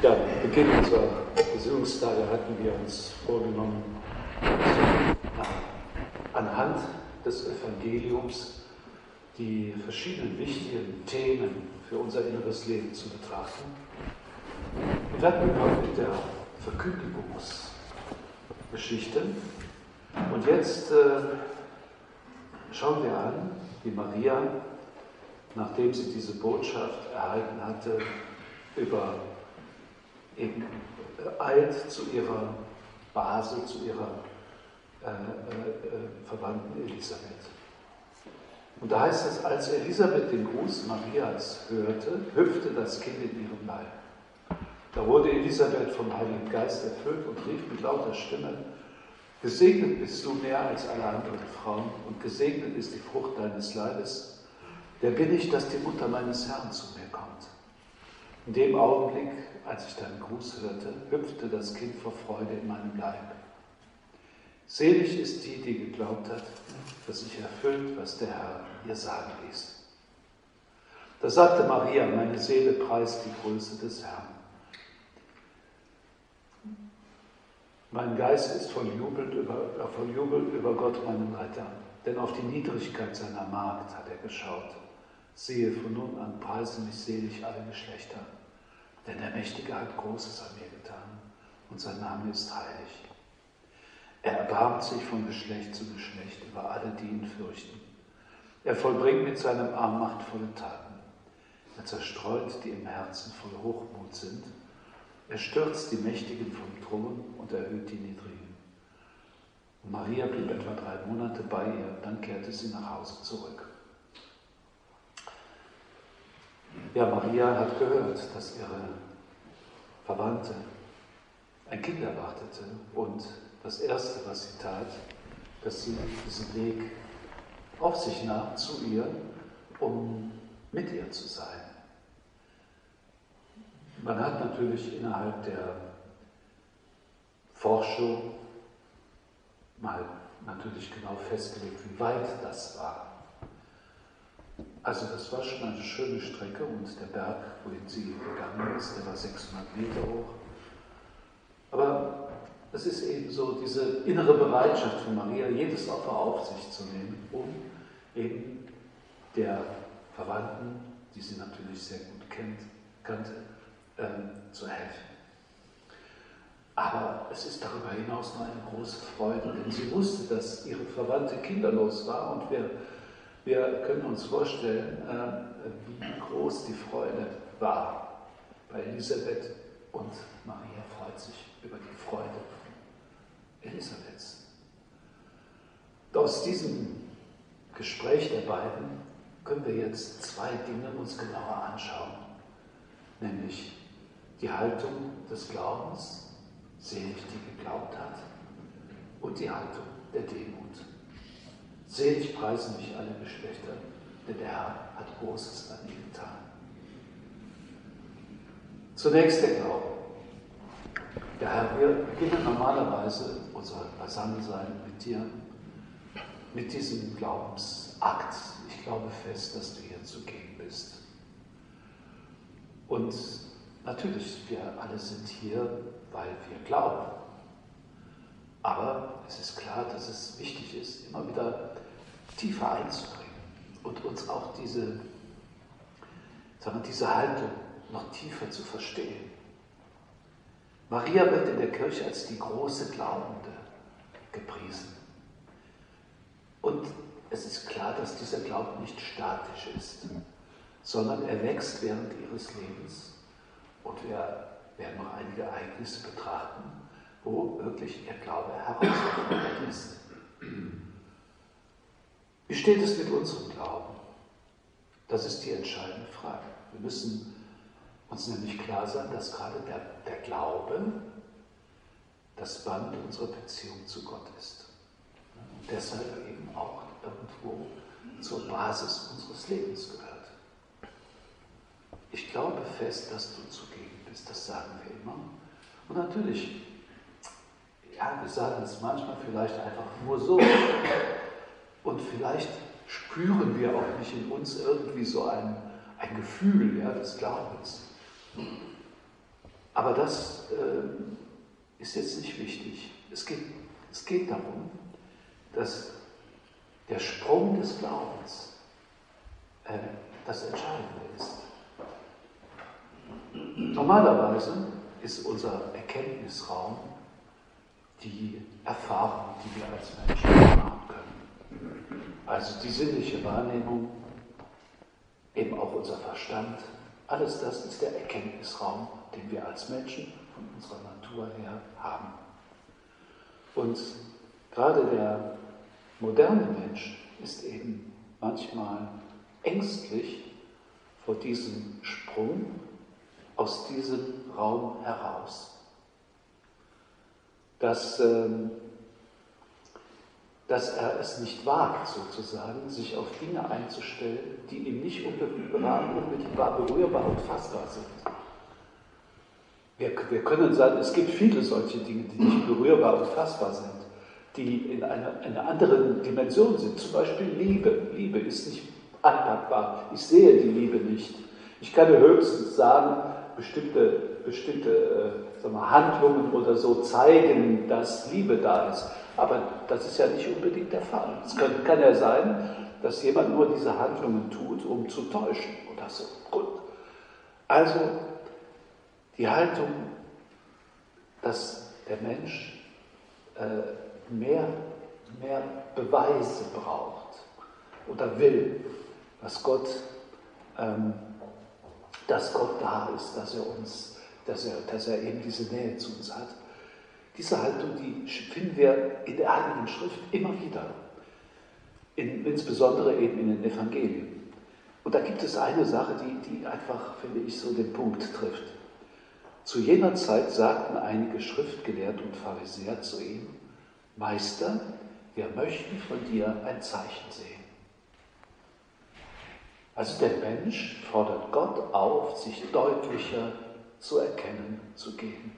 Ja, Beginn unserer Besuchstage hatten wir uns vorgenommen, anhand des Evangeliums die verschiedenen wichtigen Themen für unser inneres Leben zu betrachten. Und wir hatten begonnen mit der Verkündigungsgeschichte. Und jetzt äh, schauen wir an, wie Maria, nachdem sie diese Botschaft erhalten hatte, über eben äh, eilt zu ihrer Base, zu ihrer äh, äh, Verwandten Elisabeth. Und da heißt es, als Elisabeth den Gruß Marias hörte, hüpfte das Kind in ihrem Leib. Da wurde Elisabeth vom Heiligen Geist erfüllt und rief mit lauter Stimme, Gesegnet bist du mehr als alle anderen Frauen und gesegnet ist die Frucht deines Leibes. Wer bin ich, dass die Mutter meines Herrn zu mir kommt? In dem Augenblick, als ich deinen Gruß hörte, hüpfte das Kind vor Freude in meinem Leib. Selig ist die, die geglaubt hat, dass sich erfüllt, was der Herr ihr sagen ließ. Da sagte Maria, meine Seele preist die Größe des Herrn. Mein Geist ist voll Jubel, über, äh, voll Jubel über Gott, meinen Retter, denn auf die Niedrigkeit seiner Magd hat er geschaut. Siehe, von nun an preisen mich selig alle Geschlechter, denn der Mächtige hat Großes an mir getan und sein Name ist heilig. Er erbarmt sich von Geschlecht zu Geschlecht über alle, die ihn fürchten. Er vollbringt mit seinem Arm machtvolle Taten. Er zerstreut, die im Herzen voll Hochmut sind er stürzt die Mächtigen vom Thron und erhöht die Niedrigen. Und Maria blieb etwa drei Monate bei ihr, dann kehrte sie nach Hause zurück. Ja, Maria hat gehört, dass ihre Verwandte ein Kind erwartete und das Erste, was sie tat, dass sie diesen Weg auf sich nahm zu ihr, um mit ihr zu sein. Man hat natürlich innerhalb der Forschung mal natürlich genau festgelegt, wie weit das war. Also das war schon eine schöne Strecke und der Berg, wohin sie gegangen ist, der war 600 Meter hoch. Aber es ist eben so diese innere Bereitschaft von Maria, jedes Opfer auf sich zu nehmen, um eben der Verwandten, die sie natürlich sehr gut kennt, kannte, ähm, zu helfen. Aber es ist darüber hinaus nur eine große Freude, denn sie wusste, dass ihre Verwandte kinderlos war und wir, wir können uns vorstellen, äh, wie groß die Freude war bei Elisabeth und Maria freut sich über die Freude Elisabeths. Aus diesem Gespräch der beiden können wir jetzt zwei Dinge uns genauer anschauen, nämlich die Haltung des Glaubens, selig die geglaubt hat, und die Haltung der Demut. Selig preisen mich alle Geschlechter, denn der Herr hat Großes an ihnen getan. Zunächst der Glaube. Der Herr, wir beginnen normalerweise unser Beisammensein mit dir, mit diesem Glaubensakt. Ich glaube fest, dass du hier zugegen bist. Und Natürlich, wir alle sind hier, weil wir glauben. Aber es ist klar, dass es wichtig ist, immer wieder tiefer einzubringen und uns auch diese, sagen diese Haltung noch tiefer zu verstehen. Maria wird in der Kirche als die große Glaubende gepriesen. Und es ist klar, dass dieser Glauben nicht statisch ist, sondern er wächst während ihres Lebens. Und wir werden noch einige Ereignisse betrachten, wo wirklich ihr Glaube herausgefordert ist. Wie steht es mit unserem Glauben? Das ist die entscheidende Frage. Wir müssen uns nämlich klar sein, dass gerade der, der Glaube das Band unserer Beziehung zu Gott ist. Und deshalb eben auch irgendwo zur Basis unseres Lebens gehört. Ich glaube fest, dass du zugegen bist, das sagen wir immer. Und natürlich, ja, wir sagen es manchmal vielleicht einfach nur so. Und vielleicht spüren wir auch nicht in uns irgendwie so ein, ein Gefühl ja, des Glaubens. Aber das äh, ist jetzt nicht wichtig. Es geht, es geht darum, dass der Sprung des Glaubens äh, das Entscheidende ist. Normalerweise ist unser Erkenntnisraum die Erfahrung, die wir als Menschen machen können. Also die sinnliche Wahrnehmung, eben auch unser Verstand, alles das ist der Erkenntnisraum, den wir als Menschen von unserer Natur her haben. Und gerade der moderne Mensch ist eben manchmal ängstlich vor diesem Sprung aus diesem Raum heraus. Dass, ähm, dass er es nicht wagt, sozusagen, sich auf Dinge einzustellen, die ihm nicht unmittelbar berührbar und fassbar sind. Wir, wir können sagen, es gibt viele solche Dinge, die nicht berührbar und fassbar sind, die in einer, einer anderen Dimension sind. Zum Beispiel Liebe. Liebe ist nicht anpackbar. Ich sehe die Liebe nicht. Ich kann höchstens sagen, bestimmte, bestimmte äh, wir, Handlungen oder so zeigen, dass Liebe da ist. Aber das ist ja nicht unbedingt der Fall. Es kann, kann ja sein, dass jemand nur diese Handlungen tut, um zu täuschen oder so. Gut. Also die Haltung, dass der Mensch äh, mehr, mehr Beweise braucht oder will, dass Gott ähm, dass Gott da ist, dass er uns, dass er, dass er eben diese Nähe zu uns hat. Diese Haltung, die finden wir in der Heiligen Schrift immer wieder, in, insbesondere eben in den Evangelien. Und da gibt es eine Sache, die, die einfach, finde ich, so den Punkt trifft. Zu jener Zeit sagten einige Schriftgelehrte und Pharisäer zu ihm, Meister, wir möchten von dir ein Zeichen sehen. Also der Mensch fordert Gott auf, sich deutlicher zu erkennen zu geben.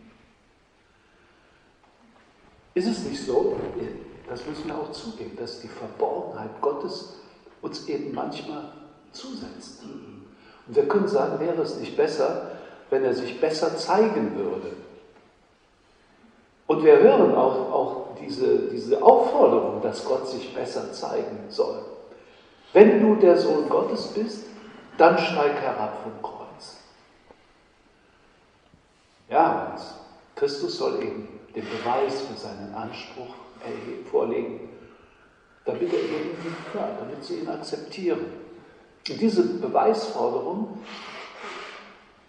Ist es nicht so, das müssen wir auch zugeben, dass die Verborgenheit Gottes uns eben manchmal zusetzt. Und wir können sagen, wäre es nicht besser, wenn er sich besser zeigen würde. Und wir hören auch, auch diese, diese Aufforderung, dass Gott sich besser zeigen soll. Wenn du der Sohn Gottes bist, dann steig herab vom Kreuz. Ja, und Christus soll eben den Beweis für seinen Anspruch vorlegen, damit, er eben, ja, damit sie ihn akzeptieren. Und diese Beweisforderung,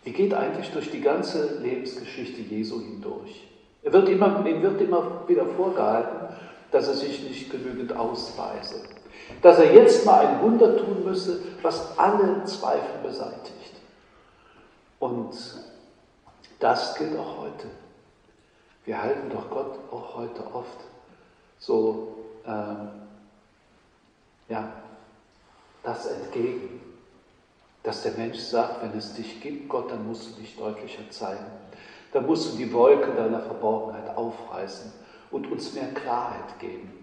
die geht eigentlich durch die ganze Lebensgeschichte Jesu hindurch. Er wird immer, ihm wird immer wieder vorgehalten, dass er sich nicht genügend ausweise dass er jetzt mal ein Wunder tun müsse, was alle Zweifel beseitigt. Und das gilt auch heute. Wir halten doch Gott auch heute oft so, ähm, ja, das entgegen, dass der Mensch sagt, wenn es dich gibt, Gott, dann musst du dich deutlicher zeigen. Dann musst du die Wolke deiner Verborgenheit aufreißen und uns mehr Klarheit geben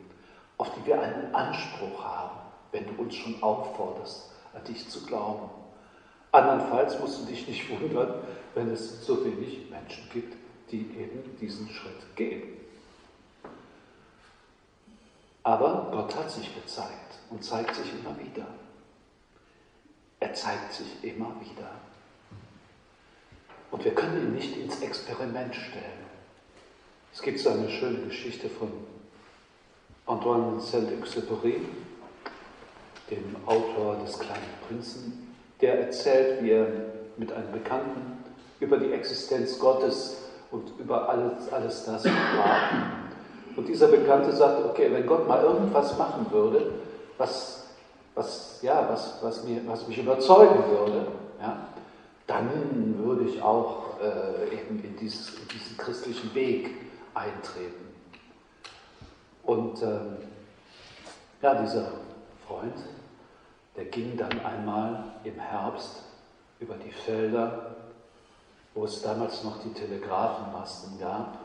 auf die wir einen Anspruch haben, wenn du uns schon aufforderst, an dich zu glauben. Andernfalls musst du dich nicht wundern, wenn es so wenig Menschen gibt, die eben diesen Schritt gehen. Aber Gott hat sich gezeigt und zeigt sich immer wieder. Er zeigt sich immer wieder. Und wir können ihn nicht ins Experiment stellen. Es gibt so eine schöne Geschichte von Antoine Saint-Exupéry, dem Autor des kleinen Prinzen, der erzählt, wie er mit einem Bekannten über die Existenz Gottes und über alles, alles das sprach. Und dieser Bekannte sagte, okay, wenn Gott mal irgendwas machen würde, was, was, ja, was, was, mir, was mich überzeugen würde, ja, dann würde ich auch äh, eben in, dieses, in diesen christlichen Weg eintreten. Und ähm, ja, dieser Freund, der ging dann einmal im Herbst über die Felder, wo es damals noch die Telegrafenmasten gab.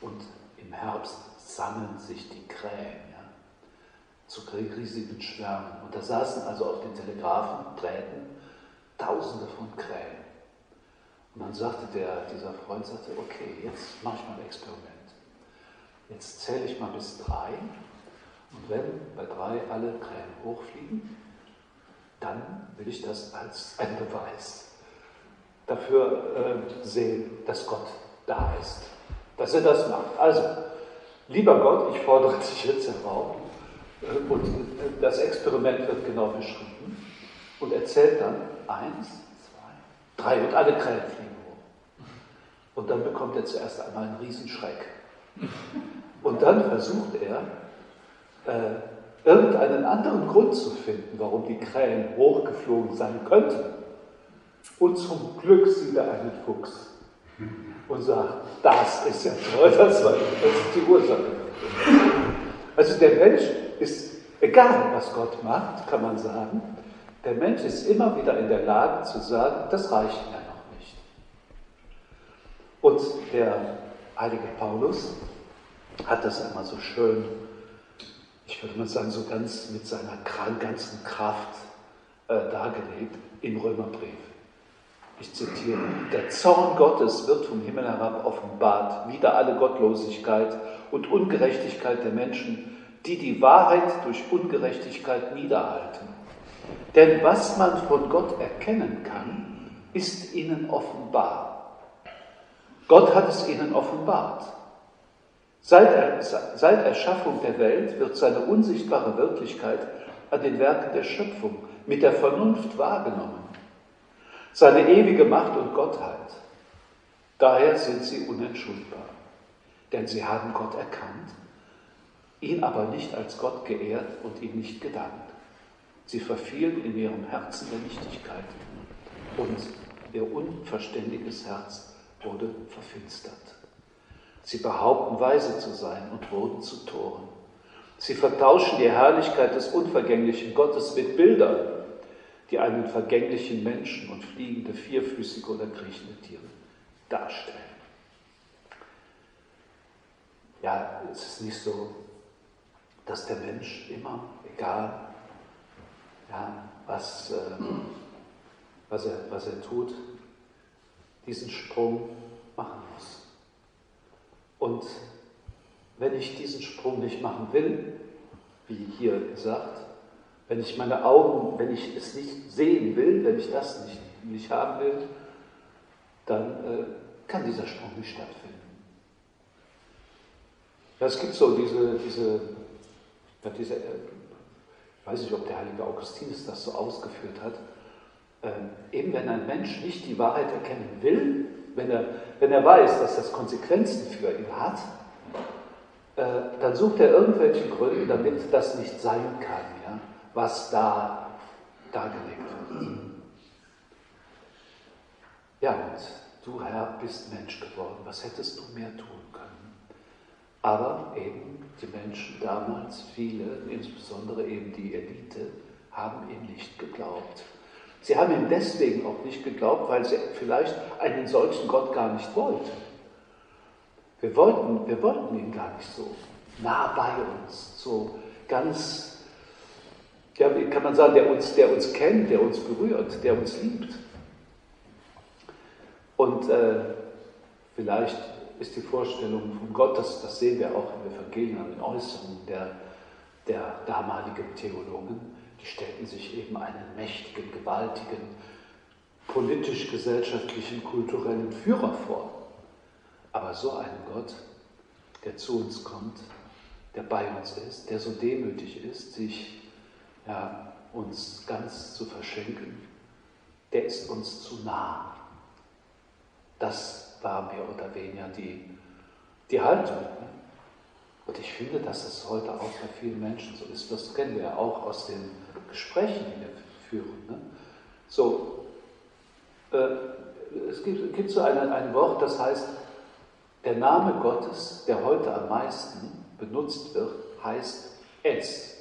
Und im Herbst sammeln sich die Krähen ja, zu riesigen Schwärmen. Und da saßen also auf den Telegrafendrähten Tausende von Krähen. Und dann sagte der, dieser Freund, sagte, okay, jetzt mache ich mal ein Experiment. Jetzt zähle ich mal bis drei und wenn bei drei alle Krähen hochfliegen, dann will ich das als ein Beweis dafür äh, sehen, dass Gott da ist, dass er das macht. Also, lieber Gott, ich fordere dich jetzt heraus äh, und äh, das Experiment wird genau beschrieben und erzählt dann eins, zwei, drei und alle Krähen fliegen hoch. Und dann bekommt er zuerst einmal einen Riesenschreck. Und dann versucht er, äh, irgendeinen anderen Grund zu finden, warum die Krähen hochgeflogen sein könnten. Und zum Glück sieht er einen Fuchs und sagt, das ist ja toll, das, war, das ist die Ursache. Also der Mensch ist, egal was Gott macht, kann man sagen, der Mensch ist immer wieder in der Lage zu sagen, das reicht mir noch nicht. Und der heilige Paulus hat das einmal so schön ich würde mal sagen, so ganz mit seiner ganzen Kraft äh, dargelegt im Römerbrief. Ich zitiere, der Zorn Gottes wird vom Himmel herab offenbart, wieder alle Gottlosigkeit und Ungerechtigkeit der Menschen, die die Wahrheit durch Ungerechtigkeit niederhalten. Denn was man von Gott erkennen kann, ist ihnen offenbar. Gott hat es ihnen offenbart. Seit, seit Erschaffung der Welt wird seine unsichtbare Wirklichkeit an den Werken der Schöpfung mit der Vernunft wahrgenommen. Seine ewige Macht und Gottheit. Daher sind sie unentschuldbar. Denn sie haben Gott erkannt, ihn aber nicht als Gott geehrt und ihm nicht gedankt. Sie verfielen in ihrem Herzen der Nichtigkeit und ihr unverständiges Herz wurde verfinstert. Sie behaupten weise zu sein und wurden zu Toren. Sie vertauschen die Herrlichkeit des unvergänglichen Gottes mit Bildern, die einen vergänglichen Menschen und fliegende, vierfüßige oder kriechende Tiere darstellen. Ja, es ist nicht so, dass der Mensch immer, egal ja, was, äh, was, er, was er tut, diesen Sprung machen muss. Und wenn ich diesen Sprung nicht machen will, wie hier gesagt, wenn ich meine Augen, wenn ich es nicht sehen will, wenn ich das nicht, nicht haben will, dann äh, kann dieser Sprung nicht stattfinden. Ja, es gibt so diese, diese, ja, diese äh, ich weiß nicht, ob der heilige Augustinus das so ausgeführt hat, ähm, eben wenn ein Mensch nicht die Wahrheit erkennen will, wenn er, wenn er weiß, dass das Konsequenzen für ihn hat, äh, dann sucht er irgendwelche Gründe, damit das nicht sein kann, ja, was da dargelegt wird. Ja, und du Herr bist Mensch geworden, was hättest du mehr tun können? Aber eben die Menschen damals, viele, insbesondere eben die Elite, haben ihm nicht geglaubt. Sie haben ihm deswegen auch nicht geglaubt, weil sie vielleicht einen solchen Gott gar nicht wollten. Wir wollten, wir wollten ihn gar nicht so nah bei uns, so ganz, wie kann man sagen, der uns, der uns kennt, der uns berührt, der uns liebt. Und äh, vielleicht ist die Vorstellung von Gott, das, das sehen wir auch im Evangelium, in Äußerungen der, der damaligen Theologen, die stellten sich eben einen mächtigen, gewaltigen, politisch-gesellschaftlichen, kulturellen Führer vor. Aber so einen Gott, der zu uns kommt, der bei uns ist, der so demütig ist, sich ja, uns ganz zu verschenken, der ist uns zu nah. Das war mehr oder weniger die, die Haltung. Und ich finde, dass es heute auch bei vielen Menschen so ist. Das kennen wir ja auch aus den Gesprächen, die wir führen. Ne? So, äh, es gibt, gibt so eine, ein Wort, das heißt, der Name Gottes, der heute am meisten benutzt wird, heißt es.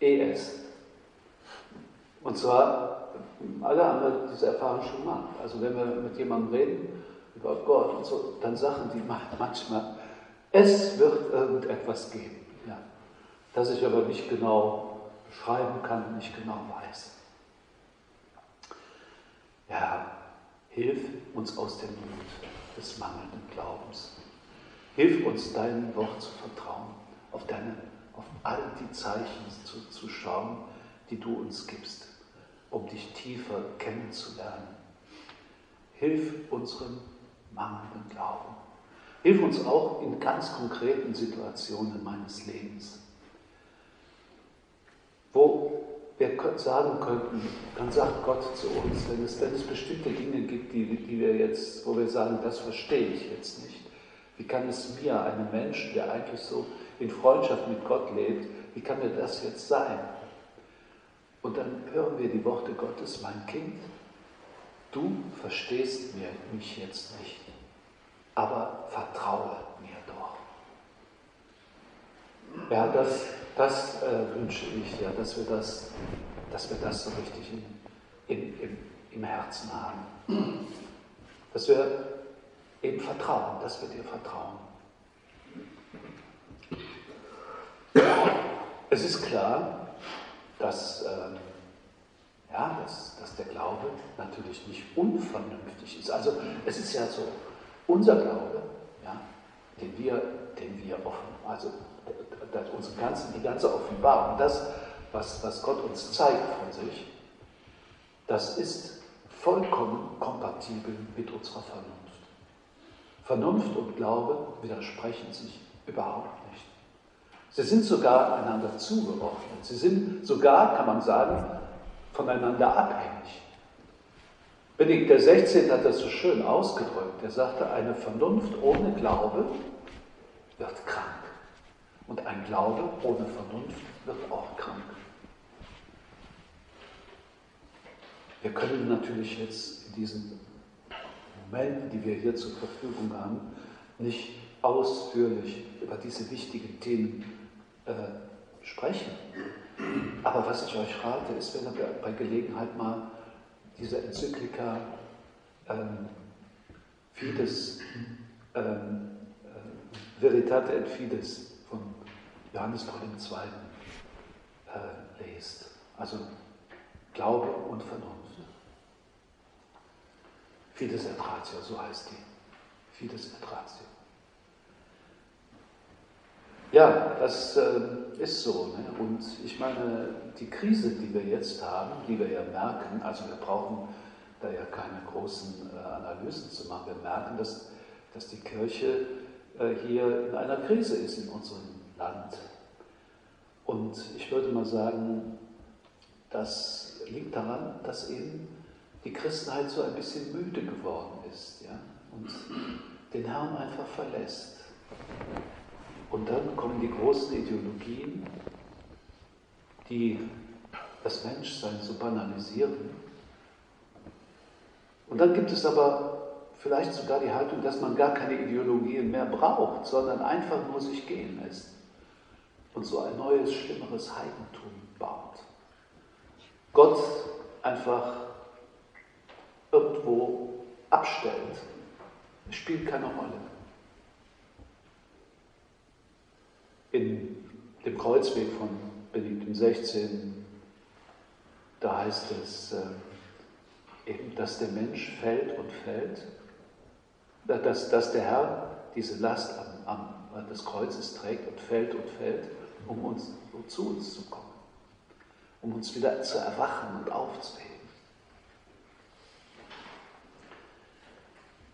ES. Und zwar, alle haben diese Erfahrung schon gemacht. Also wenn wir mit jemandem reden über Gott und so, dann sagen die manchmal, es wird irgendetwas geben. Ja. Das ich aber nicht genau beschreiben kann, nicht genau weiß. Ja, Hilf uns aus dem Mut des mangelnden Glaubens. Hilf uns, deinem Wort zu vertrauen, auf, deine, all die Zeichen zu, zu schauen, die du uns gibst, um dich tiefer kennenzulernen. Hilf unserem mangelnden Glauben. Hilf uns auch in ganz konkreten Situationen meines Lebens, wo wir sagen könnten, dann sagt Gott zu uns, wenn es, wenn es bestimmte Dinge gibt, die, die wir jetzt, wo wir sagen, das verstehe ich jetzt nicht. Wie kann es mir, einem Menschen, der eigentlich so in Freundschaft mit Gott lebt, wie kann mir das jetzt sein? Und dann hören wir die Worte Gottes, mein Kind, du verstehst mir, mich jetzt nicht, aber vertraue mir doch. Ja, das, das äh, wünsche ich, ja, dass wir das, dass wir das so richtig in, in, im, im Herzen haben. Dass wir eben vertrauen, dass wir dir vertrauen. Es ist klar, dass, äh, ja, dass, dass der Glaube natürlich nicht unvernünftig ist. Also es ist ja so, unser Glaube, ja, den wir, den wir offen, also unsere ganzen, die ganze Offenbarung, das, was, was Gott uns zeigt von sich, das ist vollkommen kompatibel mit unserer Vernunft. Vernunft und Glaube widersprechen sich überhaupt nicht. Sie sind sogar einander zugeordnet. Sie sind sogar, kann man sagen, voneinander abhängig. Benedikt XVI hat das so schön ausgedrückt. Er sagte, eine Vernunft ohne Glaube wird krank. Und ein Glaube ohne Vernunft wird auch krank. Wir können natürlich jetzt in diesen Momenten, die wir hier zur Verfügung haben, nicht ausführlich über diese wichtigen Themen äh, sprechen. Aber was ich euch rate, ist, wenn ihr bei Gelegenheit mal diese Enzyklika ähm, Fides, ähm, äh, Veritate et Fides von Johannes Paul II. Äh, lest. Also Glaube und Vernunft. Fides et Ratio, so heißt die. Fides et Ratio. Ja, das äh, ist so. Ne? Und ich meine, die Krise, die wir jetzt haben, die wir ja merken, also wir brauchen da ja keine großen äh, Analysen zu machen, wir merken, dass, dass die Kirche äh, hier in einer Krise ist in unserem Land. Und ich würde mal sagen, das liegt daran, dass eben die Christenheit so ein bisschen müde geworden ist ja? und den Herrn einfach verlässt. Und dann kommen die großen Ideologien, die das Menschsein so banalisieren. Und dann gibt es aber vielleicht sogar die Haltung, dass man gar keine Ideologien mehr braucht, sondern einfach nur sich gehen lässt und so ein neues, schlimmeres Heidentum baut. Gott einfach irgendwo abstellt. Spielt keine Rolle. In dem Kreuzweg von Benedikt XVI, da heißt es äh, eben, dass der Mensch fällt und fällt, dass, dass der Herr diese Last am, am, des Kreuzes trägt und fällt und fällt, um, uns, um zu uns zu kommen, um uns wieder zu erwachen und aufzuheben.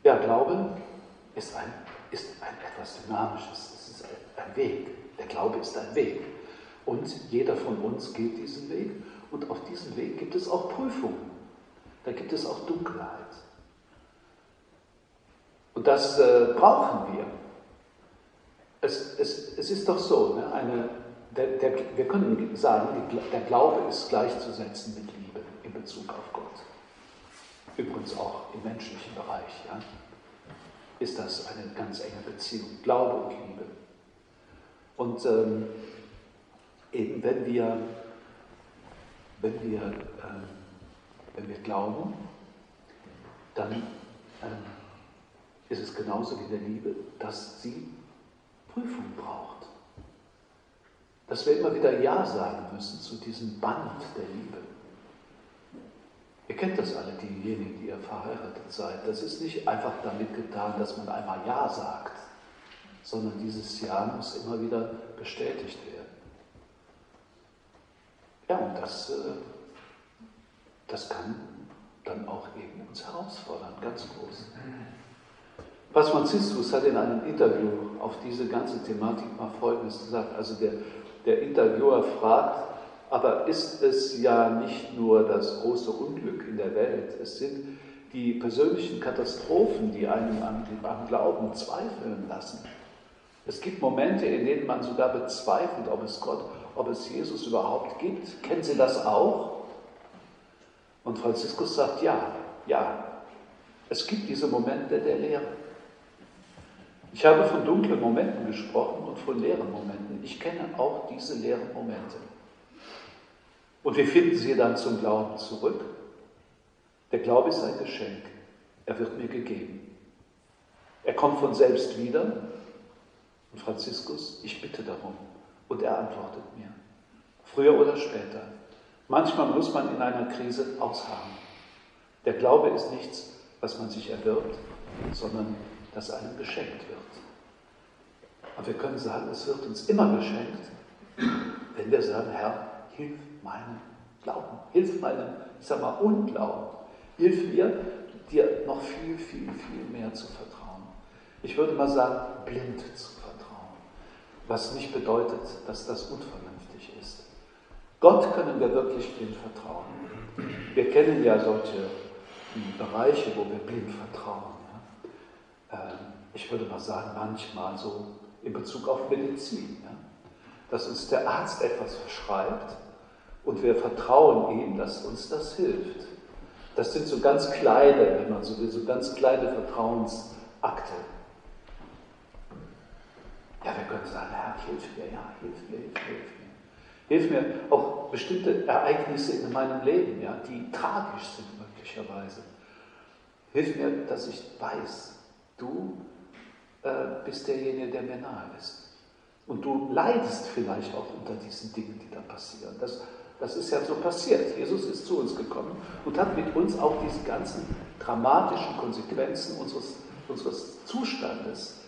Ja, Glaube ist, ein, ist ein etwas Dynamisches, es ist ein, ein Weg. Der Glaube ist ein Weg. Und jeder von uns geht diesen Weg. Und auf diesem Weg gibt es auch Prüfungen. Da gibt es auch Dunkelheit. Und das äh, brauchen wir. Es, es, es ist doch so, ne? eine, der, der, wir können sagen, der Glaube ist gleichzusetzen mit Liebe in Bezug auf Gott. Übrigens auch im menschlichen Bereich, ja, ist das eine ganz enge Beziehung, Glaube und Liebe. Und ähm, eben wenn wir, wenn wir, ähm, wenn wir glauben, dann ähm, ist es genauso wie in der Liebe, dass sie Prüfung braucht. Dass wir immer wieder Ja sagen müssen zu diesem Band der Liebe. Ihr kennt das alle, diejenigen, die ihr verheiratet seid. Das ist nicht einfach damit getan, dass man einmal Ja sagt, sondern dieses Ja muss immer wieder bestätigt werden. Ja, und das, äh, das kann dann auch eben uns herausfordern, ganz groß. Papst Franziskus hat in einem Interview auf diese ganze Thematik mal Folgendes gesagt. Also der, der Interviewer fragt, aber ist es ja nicht nur das große Unglück in der Welt, es sind die persönlichen Katastrophen, die einen am Glauben zweifeln lassen. Es gibt Momente, in denen man sogar bezweifelt, ob es Gott, ob es Jesus überhaupt gibt. Kennen Sie das auch? Und Franziskus sagt, ja, ja, es gibt diese Momente der Lehre. Ich habe von dunklen Momenten gesprochen und von leeren Momenten. Ich kenne auch diese leeren Momente. Und wir finden sie dann zum Glauben zurück. Der Glaube ist ein Geschenk. Er wird mir gegeben. Er kommt von selbst wieder. Franziskus, ich bitte darum. Und er antwortet mir. Früher oder später. Manchmal muss man in einer Krise ausharren. Der Glaube ist nichts, was man sich erwirbt, sondern das einem geschenkt wird. Und wir können sagen, es wird uns immer geschenkt, wenn wir sagen, Herr, hilf meinem Glauben, hilf meinem, ich sag mal, Unglauben, hilf mir, dir noch viel, viel, viel mehr zu vertrauen. Ich würde mal sagen, blind zu was nicht bedeutet, dass das unvernünftig ist. Gott können wir wirklich blind vertrauen. Wir kennen ja solche Bereiche, wo wir blind vertrauen. Ähm, ich würde mal sagen, manchmal so in Bezug auf Medizin. Dass uns der Arzt etwas verschreibt und wir vertrauen ihm, dass uns das hilft. Das sind so ganz kleine, wenn man so will, so ganz kleine Vertrauensakte. Ja, wir können sagen, Herr, hilf mir, ja, hilf mir, hilf mir, hilf mir. Hilf mir auch bestimmte Ereignisse in meinem Leben, ja, die tragisch sind möglicherweise. Hilf mir, dass ich weiß, du äh, bist derjenige, der mir nahe ist. Und du leidest vielleicht auch unter diesen Dingen, die da passieren. Das das ist ja so passiert. Jesus ist zu uns gekommen und hat mit uns auch diese ganzen dramatischen Konsequenzen unseres, unseres Zustandes,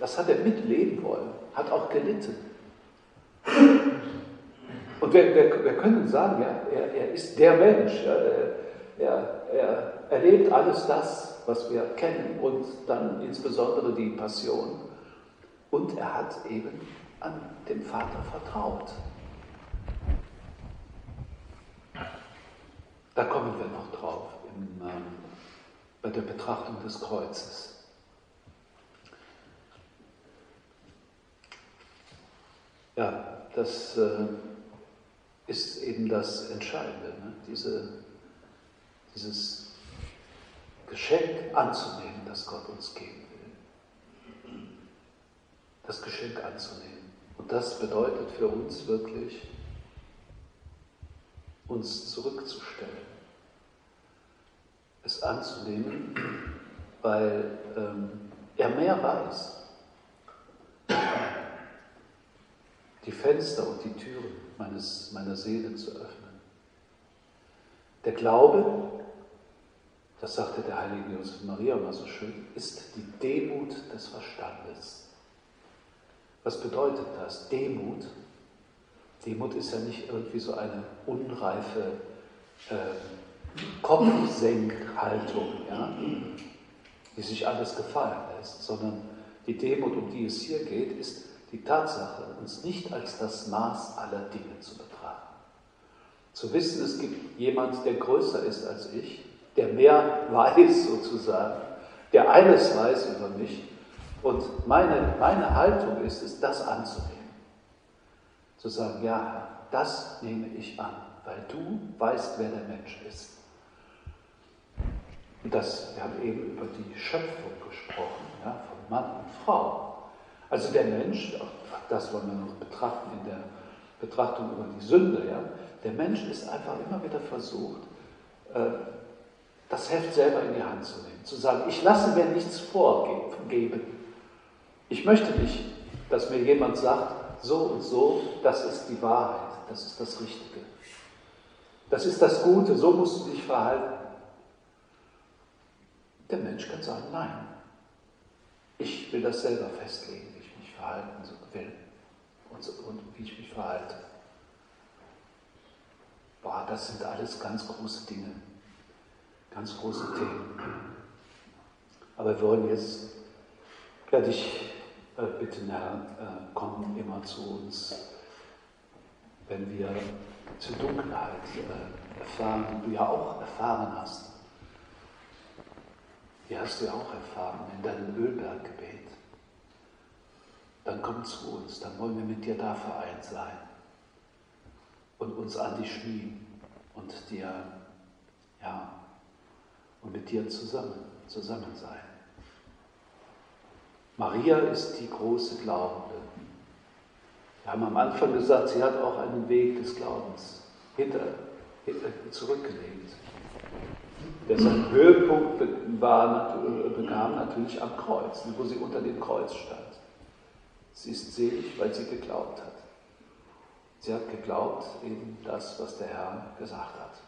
das hat er mitleben wollen, hat auch gelitten. Und wir, wir, wir können sagen, ja, er, er ist der Mensch. Ja, er, er erlebt alles das, was wir kennen und dann insbesondere die Passion. Und er hat eben an den Vater vertraut. Da kommen wir noch drauf im, ähm, bei der Betrachtung des Kreuzes. Ja, das äh, ist eben das Entscheidende, ne? Diese, dieses Geschenk anzunehmen, das Gott uns geben will. Das Geschenk anzunehmen. Und das bedeutet für uns wirklich, uns zurückzustellen es anzunehmen, weil ähm, er mehr weiß. Die Fenster und die Türen meines, meiner Seele zu öffnen. Der Glaube, das sagte der heilige Josef Maria mal so schön, ist die Demut des Verstandes. Was bedeutet das? Demut. Demut ist ja nicht irgendwie so eine unreife äh, Kopfsenkhaltung, ja, die sich alles gefallen lässt, sondern die Demut, um die es hier geht, ist die Tatsache, uns nicht als das Maß aller Dinge zu betrachten. Zu wissen, es gibt jemand, der größer ist als ich, der mehr weiß sozusagen, der alles weiß über mich. Und meine, meine Haltung ist es, das anzunehmen. Zu sagen, ja, das nehme ich an, weil du weißt, wer der Mensch ist. Und das, wir haben eben über die Schöpfung gesprochen, ja, von Mann und Frau. Also der Mensch, auch das wollen wir noch betrachten in der Betrachtung über die Sünde, ja, der Mensch ist einfach immer wieder versucht, äh, das Heft selber in die Hand zu nehmen, zu sagen, ich lasse mir nichts vorgeben. Ich möchte nicht, dass mir jemand sagt, so und so, das ist die Wahrheit, das ist das Richtige. Das ist das Gute, so musst du dich verhalten. Der Mensch kann sagen, nein, ich will das selber festlegen, verhalten will und, wie ich mich verhalte. Boah, das sind alles ganz große Dinge, ganz große Themen. Aber wir wollen jetzt, ja, dich äh, bitten, Herr, äh, komm immer zu uns, wenn wir zur Dunkelheit äh, erfahren, die du ja auch erfahren hast. Die hast du ja auch erfahren in deinem Ölberggebet. Dann komm zu uns, dann wollen wir mit dir da vereint sein und uns an dich schmiegen und dir, ja, und mit dir zusammen, zusammen sein. Maria ist die große Glaubende. Wir haben am Anfang gesagt, sie hat auch einen Weg des Glaubens hinter, hinter zurückgelegt. Der sein Höhepunkt bekam natürlich am Kreuz, wo sie unter dem Kreuz stand. Sie ist selig, weil sie geglaubt hat. Sie hat geglaubt in das, was der Herr gesagt hat.